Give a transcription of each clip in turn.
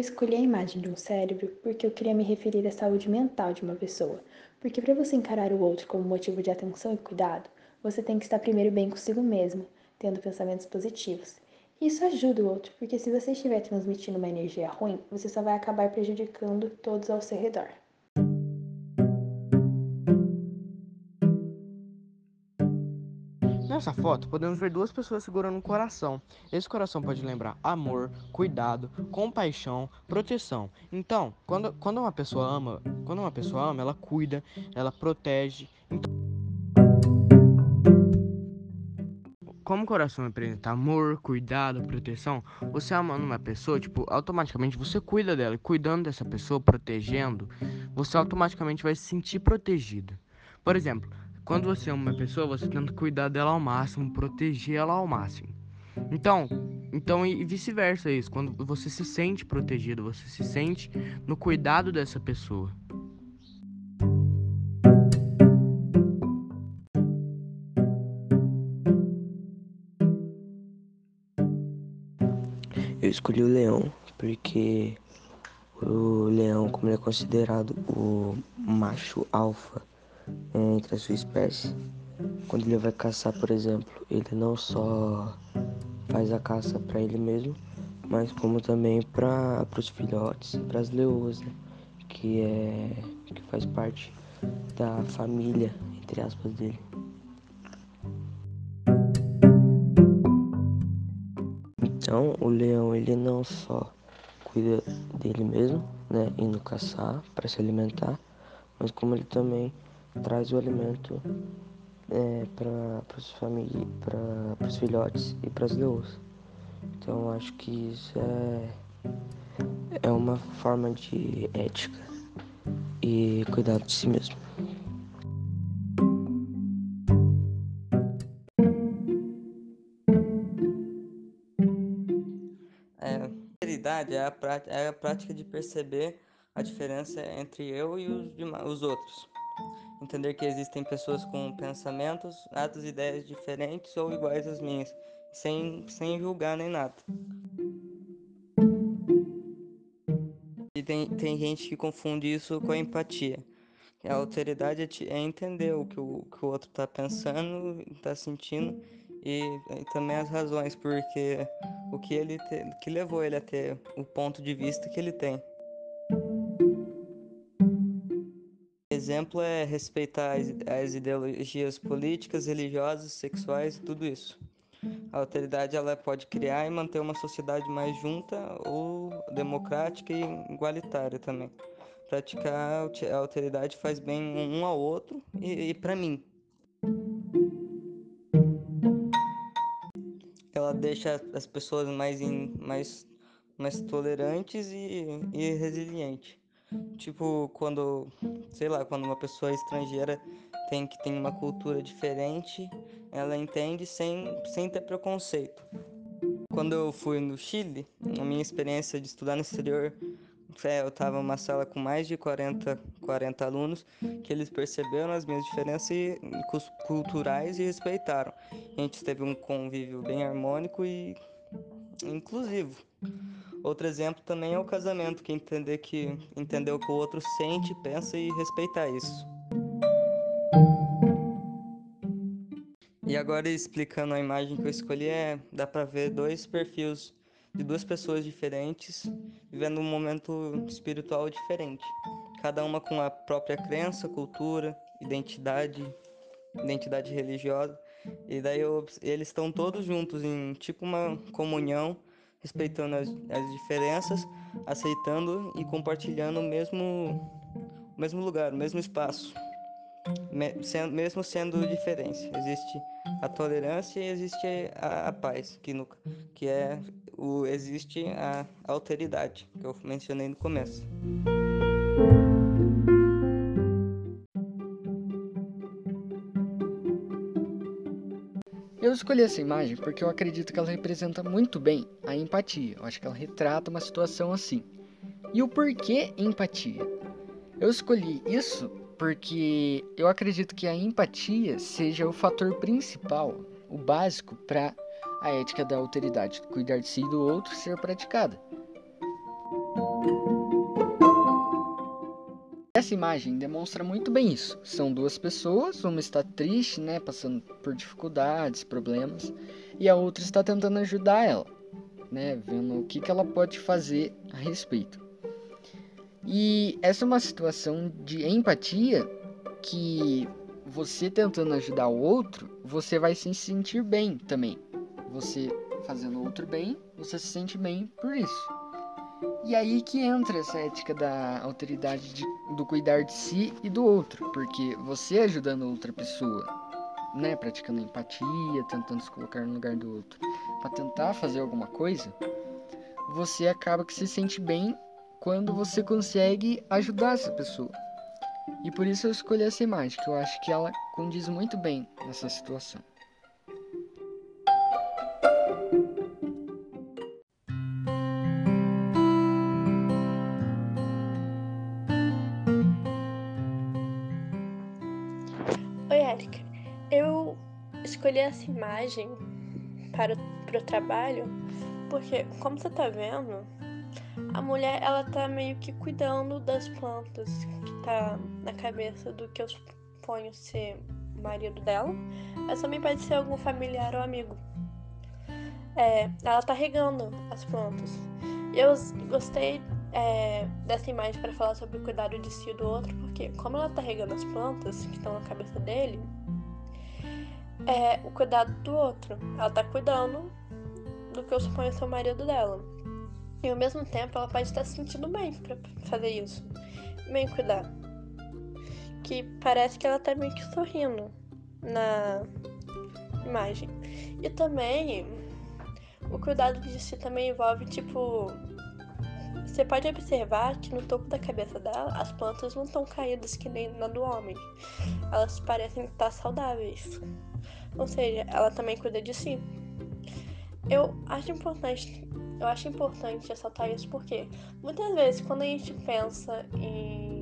escolhi a imagem de um cérebro porque eu queria me referir à saúde mental de uma pessoa. Porque para você encarar o outro como motivo de atenção e cuidado, você tem que estar primeiro bem consigo mesmo, tendo pensamentos positivos. Isso ajuda o outro, porque se você estiver transmitindo uma energia ruim, você só vai acabar prejudicando todos ao seu redor. Nessa foto, podemos ver duas pessoas segurando um coração. Esse coração pode lembrar amor, cuidado, compaixão, proteção. Então, quando, quando uma pessoa ama, quando uma pessoa ama, ela cuida, ela protege. Então... Como o coração representa amor, cuidado, proteção, você amando uma pessoa, tipo, automaticamente você cuida dela. E cuidando dessa pessoa, protegendo, você automaticamente vai se sentir protegido. Por exemplo, quando você ama uma pessoa, você tenta cuidar dela ao máximo, proteger ela ao máximo. Então, então e vice-versa isso. Quando você se sente protegido, você se sente no cuidado dessa pessoa. Eu escolhi o leão porque o leão, como ele é considerado o macho alfa entre a sua espécie. Quando ele vai caçar, por exemplo, ele não só faz a caça para ele mesmo, mas como também para os filhotes, para as leoas, né? que é que faz parte da família, entre aspas, dele. Então, o leão ele não só cuida dele mesmo, né, indo caçar para se alimentar, mas como ele também traz o alimento é, para os família, para os filhotes e para as leões. Então acho que isso é, é uma forma de ética e cuidado de si mesmo. É, sinceridade é a, prática, é a prática de perceber a diferença entre eu e os, os outros entender que existem pessoas com pensamentos, atos e ideias diferentes ou iguais às minhas, sem, sem julgar nem nada. E tem, tem gente que confunde isso com a empatia. A alteridade é, é entender o que o, que o outro está pensando, está sentindo e, e, também as razões, porque o que ele te, que levou ele a ter o ponto de vista que ele tem. Exemplo é respeitar as, as ideologias políticas, religiosas, sexuais e tudo isso. A autoridade ela pode criar e manter uma sociedade mais junta ou democrática e igualitária também. Praticar a alteridade faz bem um ao outro e, e para mim. Ela deixa as pessoas mais, in, mais, mais tolerantes e, e resilientes. Tipo, quando, sei lá, quando uma pessoa estrangeira tem que tem uma cultura diferente, ela entende sem, sem ter preconceito. Quando eu fui no Chile, a minha experiência de estudar no exterior, é, eu estava numa sala com mais de 40, 40 alunos, que eles perceberam as minhas diferenças culturais e respeitaram. A gente teve um convívio bem harmônico e inclusivo. Outro exemplo também é o casamento, que entender que entender o que o outro sente, pensa e respeitar isso. E agora explicando a imagem que eu escolhi é dá para ver dois perfis de duas pessoas diferentes vivendo um momento espiritual diferente, cada uma com a própria crença, cultura, identidade, identidade religiosa. E daí eu, eles estão todos juntos em tipo uma comunhão respeitando as, as diferenças, aceitando e compartilhando o mesmo, o mesmo lugar, o mesmo espaço, me, sendo, mesmo sendo diferente. Existe a tolerância e existe a, a paz, que, no, que é o, existe a alteridade, que eu mencionei no começo. Eu escolhi essa imagem porque eu acredito que ela representa muito bem a empatia. Eu acho que ela retrata uma situação assim. E o porquê empatia? Eu escolhi isso porque eu acredito que a empatia seja o fator principal, o básico para a ética da alteridade, cuidar de si e do outro ser praticada. Essa imagem demonstra muito bem isso. São duas pessoas, uma está triste, né, passando por dificuldades, problemas, e a outra está tentando ajudar ela, né, vendo o que, que ela pode fazer a respeito. E essa é uma situação de empatia que você tentando ajudar o outro, você vai se sentir bem também. Você fazendo o outro bem, você se sente bem por isso. E aí que entra essa ética da autoridade de, do cuidar de si e do outro, porque você ajudando outra pessoa, né, praticando empatia, tentando se colocar no lugar do outro, para tentar fazer alguma coisa, você acaba que se sente bem quando você consegue ajudar essa pessoa. E por isso eu escolhi essa imagem, que eu acho que ela condiz muito bem nessa situação. Escolhi essa imagem para, o trabalho porque, como você tá vendo, a mulher ela tá meio que cuidando das plantas que tá na cabeça do que eu suponho ser o marido dela, mas também pode ser algum familiar ou amigo. É, ela tá regando as plantas. Eu gostei é, dessa imagem para falar sobre o cuidado de si e do outro, porque como ela tá regando as plantas que estão na cabeça dele, é o cuidado do outro. Ela tá cuidando do que eu suponho ser o marido dela. E ao mesmo tempo ela pode estar se sentindo bem para fazer isso. Bem cuidar. Que parece que ela tá meio que sorrindo na imagem. E também o cuidado de si também envolve tipo você pode observar que no topo da cabeça dela as plantas não estão caídas que nem na do homem. Elas parecem estar saudáveis. Ou seja, ela também cuida de si. Eu acho importante eu acho importante ressaltar isso porque muitas vezes quando a gente pensa em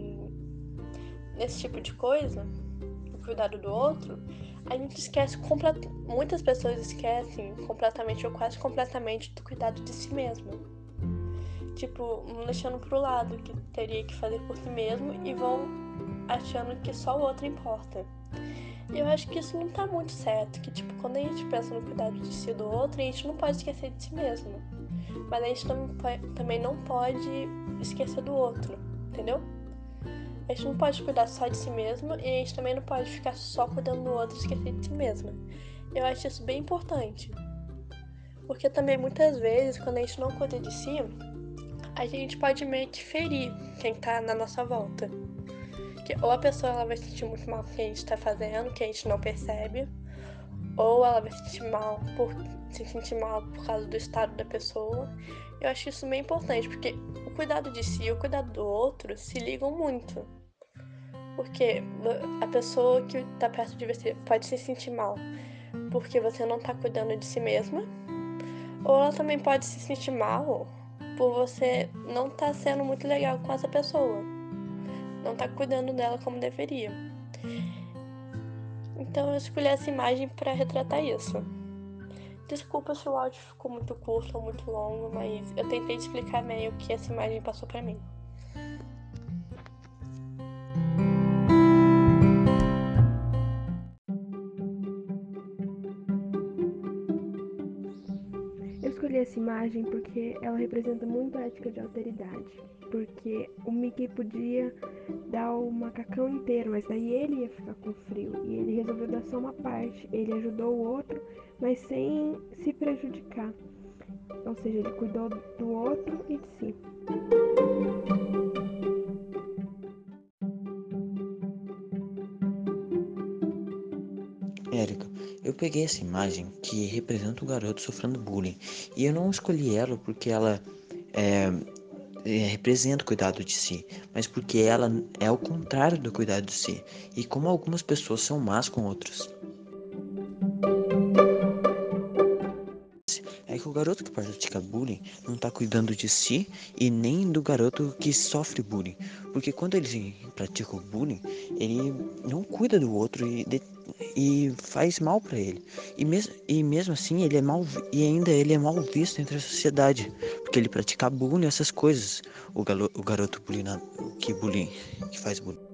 nesse tipo de coisa, o cuidado do outro, a gente esquece completamente. Muitas pessoas esquecem completamente ou quase completamente do cuidado de si mesmo. Tipo, deixando pro lado que teria que fazer por si mesmo e vão achando que só o outro importa. Eu acho que isso não tá muito certo, que tipo, quando a gente pensa no cuidado de si do outro, a gente não pode esquecer de si mesmo. Mas a gente também não pode esquecer do outro, entendeu? A gente não pode cuidar só de si mesmo e a gente também não pode ficar só cuidando do outro e esquecer de si mesma. Eu acho isso bem importante. Porque também muitas vezes, quando a gente não cuida de si, a gente pode meio que ferir quem tá na nossa volta. Que ou a pessoa ela vai sentir muito mal com o que a gente tá fazendo, que a gente não percebe, ou ela vai se sentir mal por se sentir mal por causa do estado da pessoa. Eu acho isso bem importante, porque o cuidado de si e o cuidado do outro se ligam muito. Porque a pessoa que tá perto de você pode se sentir mal porque você não tá cuidando de si mesma, ou ela também pode se sentir mal por você não tá sendo muito legal com essa pessoa, não tá cuidando dela como deveria. Então eu escolhi essa imagem para retratar isso. Desculpa se o áudio ficou muito curto ou muito longo, mas eu tentei explicar meio o que essa imagem passou para mim. Essa imagem porque ela representa muito a ética de alteridade. Porque o Mickey podia dar o macacão inteiro, mas daí ele ia ficar com frio. E ele resolveu dar só uma parte. Ele ajudou o outro mas sem se prejudicar. Ou seja, ele cuidou do outro e de si. Peguei essa imagem que representa o garoto sofrendo bullying e eu não escolhi ela porque ela é, é, representa o cuidado de si, mas porque ela é o contrário do cuidado de si e como algumas pessoas são más com outros. que o garoto que pratica bullying não está cuidando de si e nem do garoto que sofre bullying. Porque quando ele pratica o bullying, ele não cuida do outro e e faz mal para ele. E, mes e mesmo assim, ele é mal e ainda ele é mal visto entre a sociedade, porque ele pratica bullying essas coisas. O, o garoto bullying, que bullying, que faz bullying.